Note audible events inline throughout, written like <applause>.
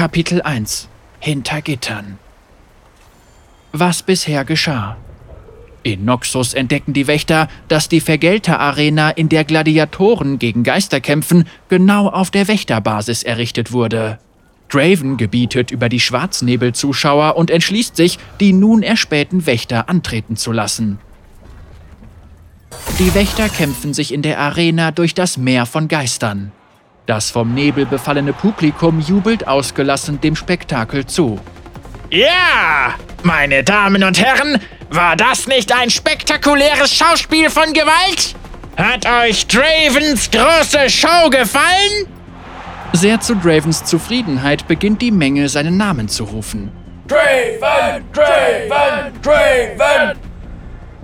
Kapitel 1 Hinter Gittern Was bisher geschah In Noxus entdecken die Wächter, dass die Vergelter-Arena, in der Gladiatoren gegen Geister kämpfen, genau auf der Wächterbasis errichtet wurde. Draven gebietet über die Schwarznebel-Zuschauer und entschließt sich, die nun erspähten Wächter antreten zu lassen. Die Wächter kämpfen sich in der Arena durch das Meer von Geistern. Das vom Nebel befallene Publikum jubelt ausgelassen dem Spektakel zu. Ja, meine Damen und Herren, war das nicht ein spektakuläres Schauspiel von Gewalt? Hat euch Dravens große Show gefallen? Sehr zu Dravens Zufriedenheit beginnt die Menge seinen Namen zu rufen. Draven, Draven, Draven!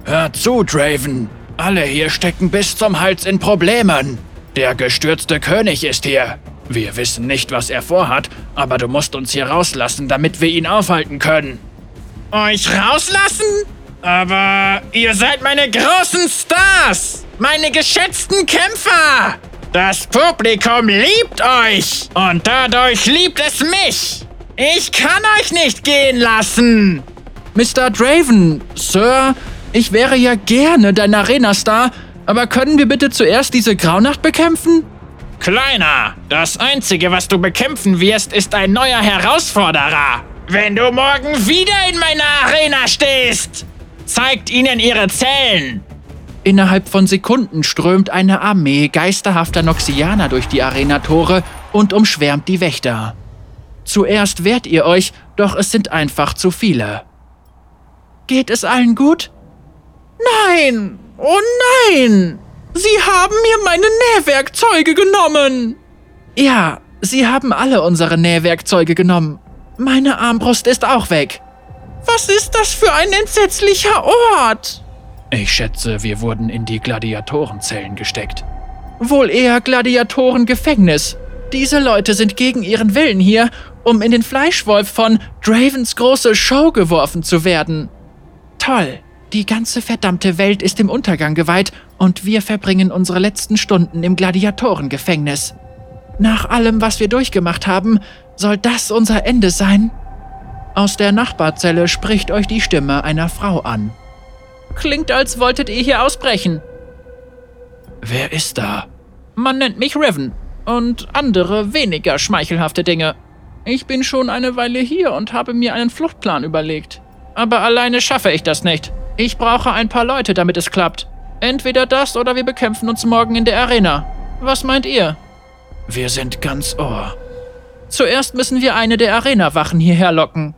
Hör zu, Draven. Alle hier stecken bis zum Hals in Problemen. Der gestürzte König ist hier. Wir wissen nicht, was er vorhat, aber du musst uns hier rauslassen, damit wir ihn aufhalten können. Euch rauslassen? Aber ihr seid meine großen Stars! Meine geschätzten Kämpfer! Das Publikum liebt euch und dadurch liebt es mich. Ich kann euch nicht gehen lassen. Mr. Draven, Sir, ich wäre ja gerne dein Arena-Star, aber können wir bitte zuerst diese Graunacht bekämpfen? Kleiner, das Einzige, was du bekämpfen wirst, ist ein neuer Herausforderer. Wenn du morgen wieder in meiner Arena stehst, zeigt ihnen ihre Zellen. Innerhalb von Sekunden strömt eine Armee geisterhafter Noxianer durch die Arenatore und umschwärmt die Wächter. Zuerst wehrt ihr euch, doch es sind einfach zu viele. Geht es allen gut? Nein! Oh nein! Sie haben mir meine Nähwerkzeuge genommen! Ja, sie haben alle unsere Nähwerkzeuge genommen. Meine Armbrust ist auch weg. Was ist das für ein entsetzlicher Ort? Ich schätze, wir wurden in die Gladiatorenzellen gesteckt. Wohl eher Gladiatorengefängnis. Diese Leute sind gegen ihren Willen hier, um in den Fleischwolf von Dravens große Show geworfen zu werden. Toll. Die ganze verdammte Welt ist dem Untergang geweiht und wir verbringen unsere letzten Stunden im Gladiatorengefängnis. Nach allem, was wir durchgemacht haben, soll das unser Ende sein? Aus der Nachbarzelle spricht euch die Stimme einer Frau an. Klingt, als wolltet ihr hier ausbrechen. Wer ist da? Man nennt mich Riven und andere weniger schmeichelhafte Dinge. Ich bin schon eine Weile hier und habe mir einen Fluchtplan überlegt. Aber alleine schaffe ich das nicht. Ich brauche ein paar Leute, damit es klappt. Entweder das oder wir bekämpfen uns morgen in der Arena. Was meint ihr? Wir sind ganz Ohr. Zuerst müssen wir eine der Arena-Wachen hierher locken.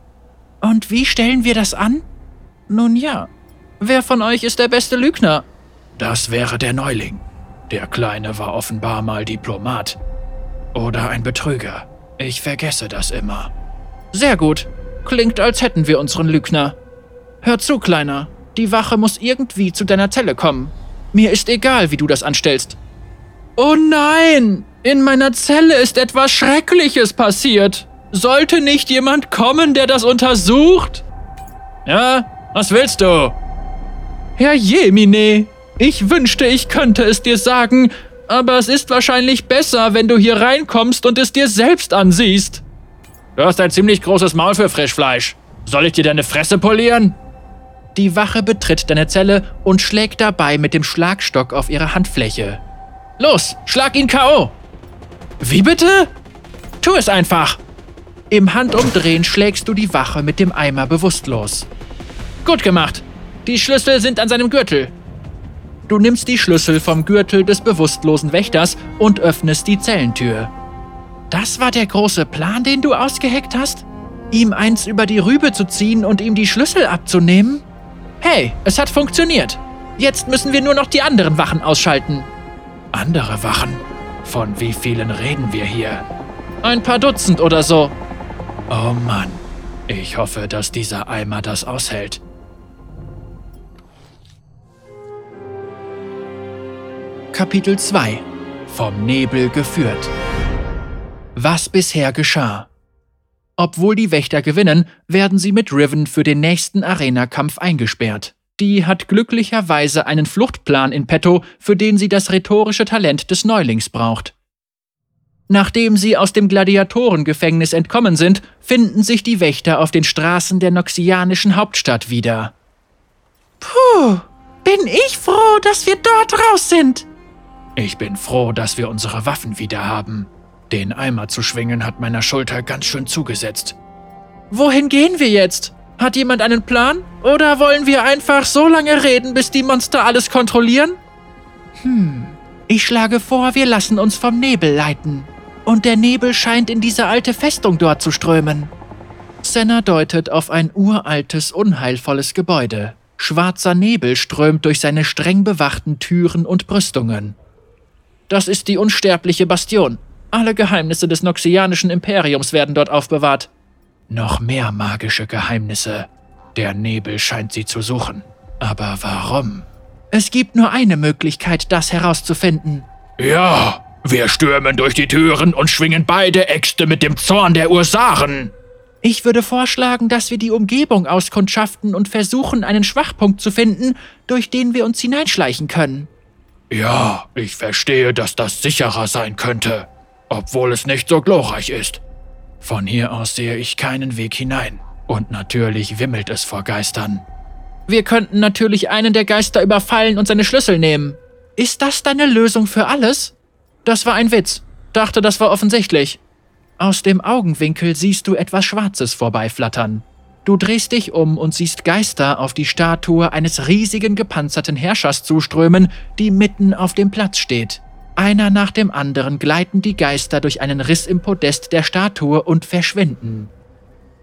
Und wie stellen wir das an? Nun ja, Wer von euch ist der beste Lügner? Das wäre der Neuling. Der Kleine war offenbar mal Diplomat. Oder ein Betrüger. Ich vergesse das immer. Sehr gut. Klingt, als hätten wir unseren Lügner. Hör zu, Kleiner. Die Wache muss irgendwie zu deiner Zelle kommen. Mir ist egal, wie du das anstellst. Oh nein! In meiner Zelle ist etwas Schreckliches passiert. Sollte nicht jemand kommen, der das untersucht? Ja, was willst du? Herr Jemine, ich wünschte, ich könnte es dir sagen, aber es ist wahrscheinlich besser, wenn du hier reinkommst und es dir selbst ansiehst. Du hast ein ziemlich großes Maul für Frischfleisch. Soll ich dir deine Fresse polieren? Die Wache betritt deine Zelle und schlägt dabei mit dem Schlagstock auf ihre Handfläche. Los, schlag ihn K.O. Wie bitte? Tu es einfach. Im Handumdrehen schlägst du die Wache mit dem Eimer bewusstlos. Gut gemacht. Die Schlüssel sind an seinem Gürtel. Du nimmst die Schlüssel vom Gürtel des bewusstlosen Wächters und öffnest die Zellentür. Das war der große Plan, den du ausgeheckt hast? Ihm eins über die Rübe zu ziehen und ihm die Schlüssel abzunehmen? Hey, es hat funktioniert. Jetzt müssen wir nur noch die anderen Wachen ausschalten. Andere Wachen? Von wie vielen reden wir hier? Ein paar Dutzend oder so. Oh Mann, ich hoffe, dass dieser Eimer das aushält. Kapitel 2 Vom Nebel geführt Was bisher geschah Obwohl die Wächter gewinnen, werden sie mit Riven für den nächsten Arena-Kampf eingesperrt. Die hat glücklicherweise einen Fluchtplan in petto, für den sie das rhetorische Talent des Neulings braucht. Nachdem sie aus dem Gladiatorengefängnis entkommen sind, finden sich die Wächter auf den Straßen der noxianischen Hauptstadt wieder. Puh, bin ich froh, dass wir dort raus sind. Ich bin froh, dass wir unsere Waffen wieder haben. Den Eimer zu schwingen hat meiner Schulter ganz schön zugesetzt. Wohin gehen wir jetzt? Hat jemand einen Plan? Oder wollen wir einfach so lange reden, bis die Monster alles kontrollieren? Hm, ich schlage vor, wir lassen uns vom Nebel leiten. Und der Nebel scheint in diese alte Festung dort zu strömen. Senna deutet auf ein uraltes, unheilvolles Gebäude. Schwarzer Nebel strömt durch seine streng bewachten Türen und Brüstungen. Das ist die unsterbliche Bastion. Alle Geheimnisse des Noxianischen Imperiums werden dort aufbewahrt. Noch mehr magische Geheimnisse. Der Nebel scheint sie zu suchen. Aber warum? Es gibt nur eine Möglichkeit, das herauszufinden. Ja, wir stürmen durch die Türen und schwingen beide Äxte mit dem Zorn der Ursaren. Ich würde vorschlagen, dass wir die Umgebung auskundschaften und versuchen, einen Schwachpunkt zu finden, durch den wir uns hineinschleichen können. Ja, ich verstehe, dass das sicherer sein könnte, obwohl es nicht so glorreich ist. Von hier aus sehe ich keinen Weg hinein. Und natürlich wimmelt es vor Geistern. Wir könnten natürlich einen der Geister überfallen und seine Schlüssel nehmen. Ist das deine Lösung für alles? Das war ein Witz. Dachte, das war offensichtlich. Aus dem Augenwinkel siehst du etwas Schwarzes vorbeiflattern. Du drehst dich um und siehst Geister auf die Statue eines riesigen gepanzerten Herrschers zuströmen, die mitten auf dem Platz steht. Einer nach dem anderen gleiten die Geister durch einen Riss im Podest der Statue und verschwinden.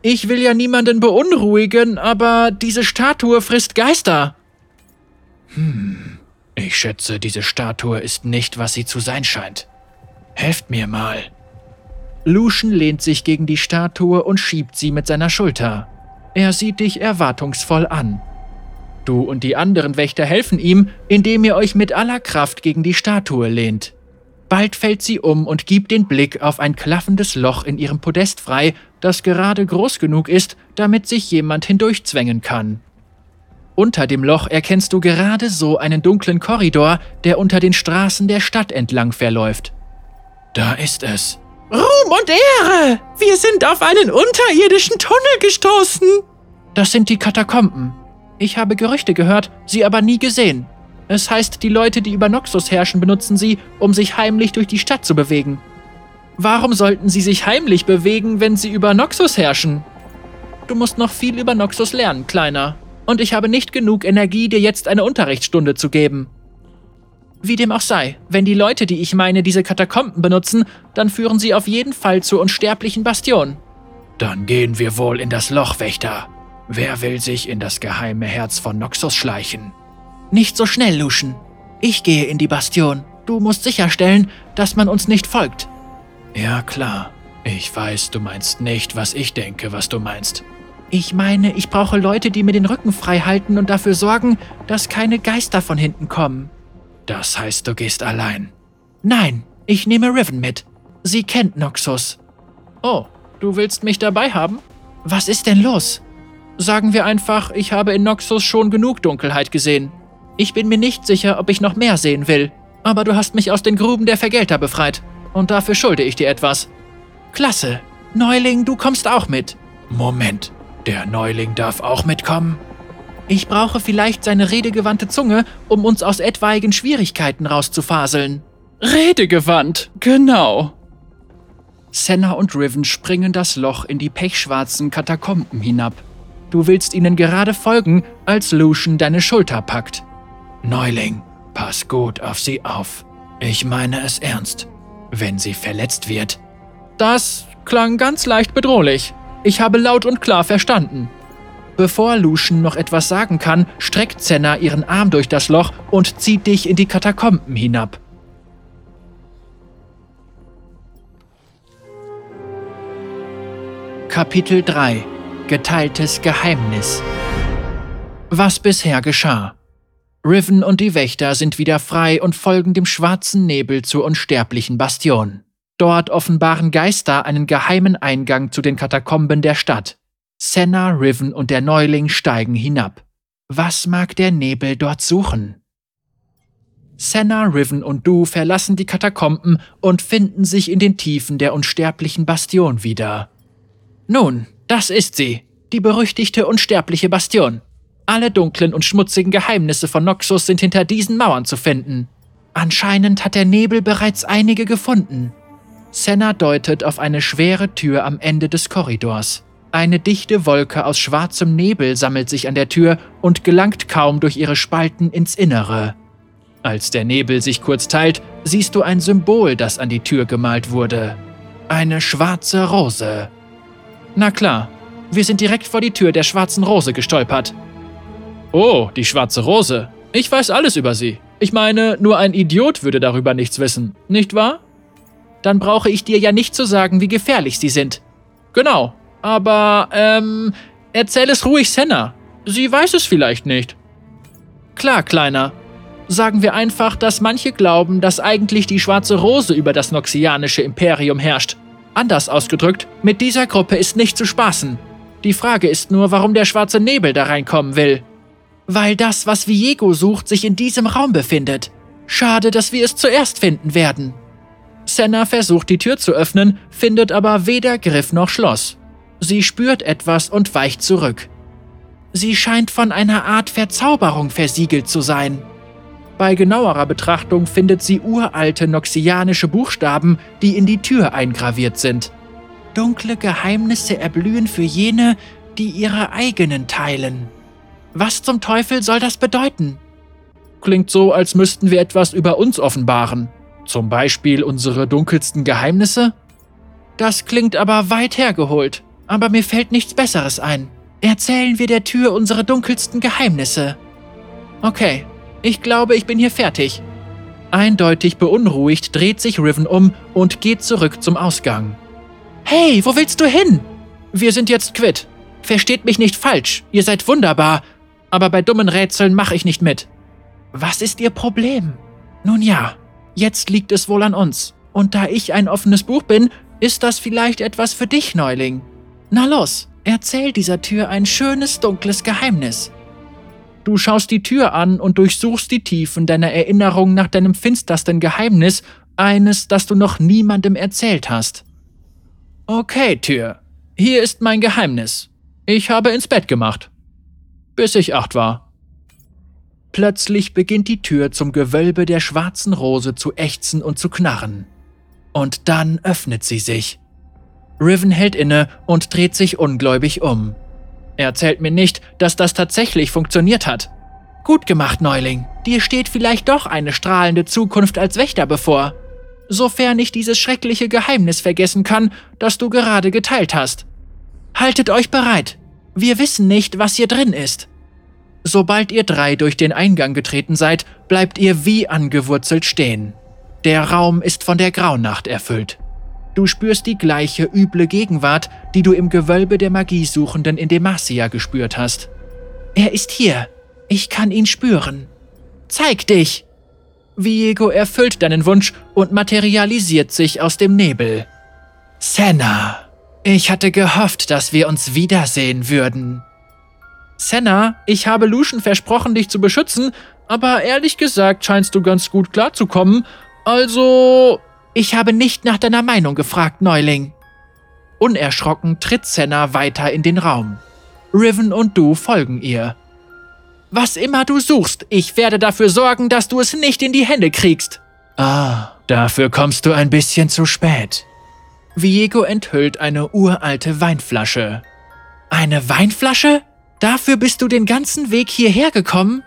Ich will ja niemanden beunruhigen, aber diese Statue frisst Geister. Hm, ich schätze, diese Statue ist nicht, was sie zu sein scheint. Helft mir mal. Lucian lehnt sich gegen die Statue und schiebt sie mit seiner Schulter. Er sieht dich erwartungsvoll an. Du und die anderen Wächter helfen ihm, indem ihr euch mit aller Kraft gegen die Statue lehnt. Bald fällt sie um und gibt den Blick auf ein klaffendes Loch in ihrem Podest frei, das gerade groß genug ist, damit sich jemand hindurchzwängen kann. Unter dem Loch erkennst du gerade so einen dunklen Korridor, der unter den Straßen der Stadt entlang verläuft. Da ist es. Ruhm und Ehre! Wir sind auf einen unterirdischen Tunnel gestoßen! Das sind die Katakomben. Ich habe Gerüchte gehört, sie aber nie gesehen. Es heißt, die Leute, die über Noxus herrschen, benutzen sie, um sich heimlich durch die Stadt zu bewegen. Warum sollten sie sich heimlich bewegen, wenn sie über Noxus herrschen? Du musst noch viel über Noxus lernen, Kleiner. Und ich habe nicht genug Energie, dir jetzt eine Unterrichtsstunde zu geben. Wie dem auch sei, wenn die Leute, die ich meine, diese Katakomben benutzen, dann führen sie auf jeden Fall zur unsterblichen Bastion. Dann gehen wir wohl in das Loch, Wächter. Wer will sich in das geheime Herz von Noxus schleichen? Nicht so schnell, Lucian. Ich gehe in die Bastion. Du musst sicherstellen, dass man uns nicht folgt. Ja, klar. Ich weiß, du meinst nicht, was ich denke, was du meinst. Ich meine, ich brauche Leute, die mir den Rücken frei halten und dafür sorgen, dass keine Geister von hinten kommen. Das heißt, du gehst allein? Nein, ich nehme Riven mit. Sie kennt Noxus. Oh, du willst mich dabei haben? Was ist denn los? Sagen wir einfach, ich habe in Noxus schon genug Dunkelheit gesehen. Ich bin mir nicht sicher, ob ich noch mehr sehen will. Aber du hast mich aus den Gruben der Vergelter befreit. Und dafür schulde ich dir etwas. Klasse. Neuling, du kommst auch mit. Moment, der Neuling darf auch mitkommen? Ich brauche vielleicht seine redegewandte Zunge, um uns aus etwaigen Schwierigkeiten rauszufaseln. Redegewandt, genau. Senna und Riven springen das Loch in die pechschwarzen Katakomben hinab. Du willst ihnen gerade folgen, als Lucian deine Schulter packt. Neuling, pass gut auf sie auf. Ich meine es ernst. Wenn sie verletzt wird. Das klang ganz leicht bedrohlich. Ich habe laut und klar verstanden. Bevor Lucian noch etwas sagen kann, streckt Senna ihren Arm durch das Loch und zieht dich in die Katakomben hinab. Kapitel 3 Geteiltes Geheimnis Was bisher geschah. Riven und die Wächter sind wieder frei und folgen dem schwarzen Nebel zur unsterblichen Bastion. Dort offenbaren Geister einen geheimen Eingang zu den Katakomben der Stadt. Senna, Riven und der Neuling steigen hinab. Was mag der Nebel dort suchen? Senna, Riven und Du verlassen die Katakomben und finden sich in den Tiefen der unsterblichen Bastion wieder. Nun, das ist sie, die berüchtigte unsterbliche Bastion. Alle dunklen und schmutzigen Geheimnisse von Noxus sind hinter diesen Mauern zu finden. Anscheinend hat der Nebel bereits einige gefunden. Senna deutet auf eine schwere Tür am Ende des Korridors. Eine dichte Wolke aus schwarzem Nebel sammelt sich an der Tür und gelangt kaum durch ihre Spalten ins Innere. Als der Nebel sich kurz teilt, siehst du ein Symbol, das an die Tür gemalt wurde. Eine schwarze Rose. Na klar, wir sind direkt vor die Tür der schwarzen Rose gestolpert. Oh, die schwarze Rose. Ich weiß alles über sie. Ich meine, nur ein Idiot würde darüber nichts wissen, nicht wahr? Dann brauche ich dir ja nicht zu sagen, wie gefährlich sie sind. Genau, aber, ähm, erzähl es ruhig Senna. Sie weiß es vielleicht nicht. Klar, Kleiner. Sagen wir einfach, dass manche glauben, dass eigentlich die schwarze Rose über das noxianische Imperium herrscht. Anders ausgedrückt, mit dieser Gruppe ist nicht zu spaßen. Die Frage ist nur, warum der schwarze Nebel da reinkommen will. Weil das, was Viego sucht, sich in diesem Raum befindet. Schade, dass wir es zuerst finden werden. Senna versucht die Tür zu öffnen, findet aber weder Griff noch Schloss. Sie spürt etwas und weicht zurück. Sie scheint von einer Art Verzauberung versiegelt zu sein. Bei genauerer Betrachtung findet sie uralte noxianische Buchstaben, die in die Tür eingraviert sind. Dunkle Geheimnisse erblühen für jene, die ihre eigenen teilen. Was zum Teufel soll das bedeuten? Klingt so, als müssten wir etwas über uns offenbaren. Zum Beispiel unsere dunkelsten Geheimnisse? Das klingt aber weit hergeholt, aber mir fällt nichts Besseres ein. Erzählen wir der Tür unsere dunkelsten Geheimnisse. Okay, ich glaube, ich bin hier fertig. Eindeutig beunruhigt dreht sich Riven um und geht zurück zum Ausgang. Hey, wo willst du hin? Wir sind jetzt quitt. Versteht mich nicht falsch, ihr seid wunderbar, aber bei dummen Rätseln mache ich nicht mit. Was ist Ihr Problem? Nun ja, jetzt liegt es wohl an uns. Und da ich ein offenes Buch bin, ist das vielleicht etwas für dich, Neuling. Na los, erzähl dieser Tür ein schönes, dunkles Geheimnis. Du schaust die Tür an und durchsuchst die Tiefen deiner Erinnerung nach deinem finstersten Geheimnis, eines, das du noch niemandem erzählt hast. Okay, Tür, hier ist mein Geheimnis. Ich habe ins Bett gemacht bis ich acht war. Plötzlich beginnt die Tür zum Gewölbe der schwarzen Rose zu ächzen und zu knarren. Und dann öffnet sie sich. Riven hält inne und dreht sich ungläubig um. Er erzählt mir nicht, dass das tatsächlich funktioniert hat. Gut gemacht, Neuling. Dir steht vielleicht doch eine strahlende Zukunft als Wächter bevor. Sofern ich dieses schreckliche Geheimnis vergessen kann, das du gerade geteilt hast. Haltet euch bereit. Wir wissen nicht, was hier drin ist. Sobald ihr drei durch den Eingang getreten seid, bleibt ihr wie angewurzelt stehen. Der Raum ist von der Graunacht erfüllt. Du spürst die gleiche üble Gegenwart, die du im Gewölbe der Magiesuchenden in Demacia gespürt hast. Er ist hier. Ich kann ihn spüren. Zeig dich! Viego erfüllt deinen Wunsch und materialisiert sich aus dem Nebel. Senna! Ich hatte gehofft, dass wir uns wiedersehen würden. Senna, ich habe Lucian versprochen, dich zu beschützen, aber ehrlich gesagt scheinst du ganz gut klarzukommen. Also. Ich habe nicht nach deiner Meinung gefragt, Neuling. Unerschrocken tritt Senna weiter in den Raum. Riven und du folgen ihr. Was immer du suchst, ich werde dafür sorgen, dass du es nicht in die Hände kriegst. Ah, dafür kommst du ein bisschen zu spät. Viego enthüllt eine uralte Weinflasche. Eine Weinflasche? Dafür bist du den ganzen Weg hierher gekommen?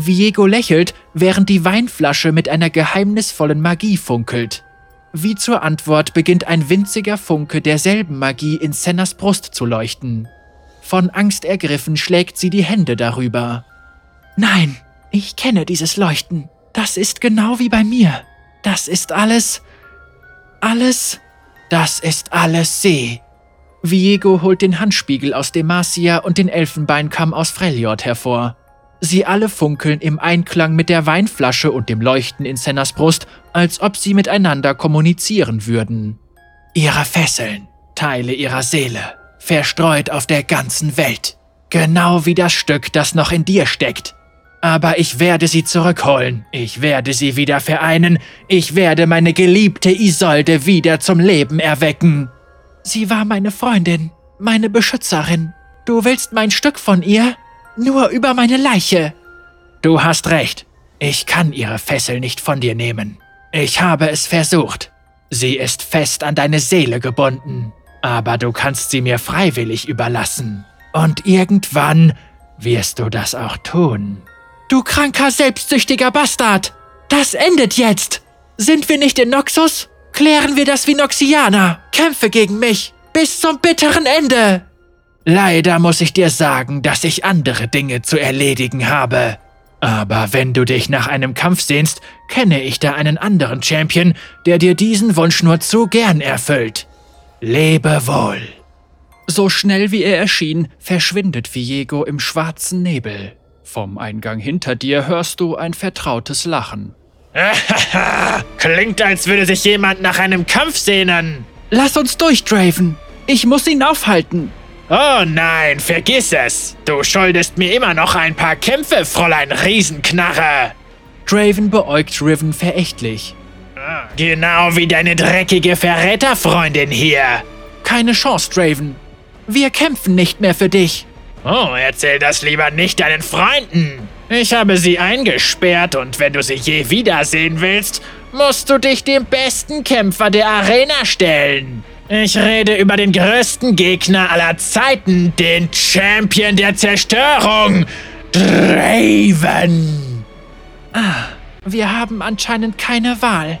Viego lächelt, während die Weinflasche mit einer geheimnisvollen Magie funkelt. Wie zur Antwort beginnt ein winziger Funke derselben Magie in Sennas Brust zu leuchten. Von Angst ergriffen schlägt sie die Hände darüber. Nein, ich kenne dieses Leuchten. Das ist genau wie bei mir. Das ist alles. alles. Das ist alles See. Viego holt den Handspiegel aus Demacia und den Elfenbeinkamm aus Freljord hervor. Sie alle funkeln im Einklang mit der Weinflasche und dem Leuchten in Sennas Brust, als ob sie miteinander kommunizieren würden. Ihre Fesseln, Teile ihrer Seele, verstreut auf der ganzen Welt. Genau wie das Stück, das noch in dir steckt. Aber ich werde sie zurückholen. Ich werde sie wieder vereinen. Ich werde meine geliebte Isolde wieder zum Leben erwecken. Sie war meine Freundin, meine Beschützerin. Du willst mein Stück von ihr? Nur über meine Leiche. Du hast recht. Ich kann ihre Fessel nicht von dir nehmen. Ich habe es versucht. Sie ist fest an deine Seele gebunden. Aber du kannst sie mir freiwillig überlassen. Und irgendwann wirst du das auch tun. Du kranker, selbstsüchtiger Bastard! Das endet jetzt! Sind wir nicht in Noxus? Klären wir das wie Noxianer! Kämpfe gegen mich! Bis zum bitteren Ende! Leider muss ich dir sagen, dass ich andere Dinge zu erledigen habe. Aber wenn du dich nach einem Kampf sehnst, kenne ich da einen anderen Champion, der dir diesen Wunsch nur zu gern erfüllt. Lebe wohl. So schnell wie er erschien, verschwindet Viego im schwarzen Nebel. Vom Eingang hinter dir hörst du ein vertrautes Lachen. <laughs> Klingt, als würde sich jemand nach einem Kampf sehnen. Lass uns durch, Draven. Ich muss ihn aufhalten. Oh nein, vergiss es. Du schuldest mir immer noch ein paar Kämpfe, Fräulein Riesenknarre. Draven beäugt Riven verächtlich. Genau wie deine dreckige Verräterfreundin hier. Keine Chance, Draven. Wir kämpfen nicht mehr für dich. Oh, erzähl das lieber nicht deinen Freunden. Ich habe sie eingesperrt und wenn du sie je wiedersehen willst, musst du dich dem besten Kämpfer der Arena stellen. Ich rede über den größten Gegner aller Zeiten, den Champion der Zerstörung, Draven. Ah, wir haben anscheinend keine Wahl.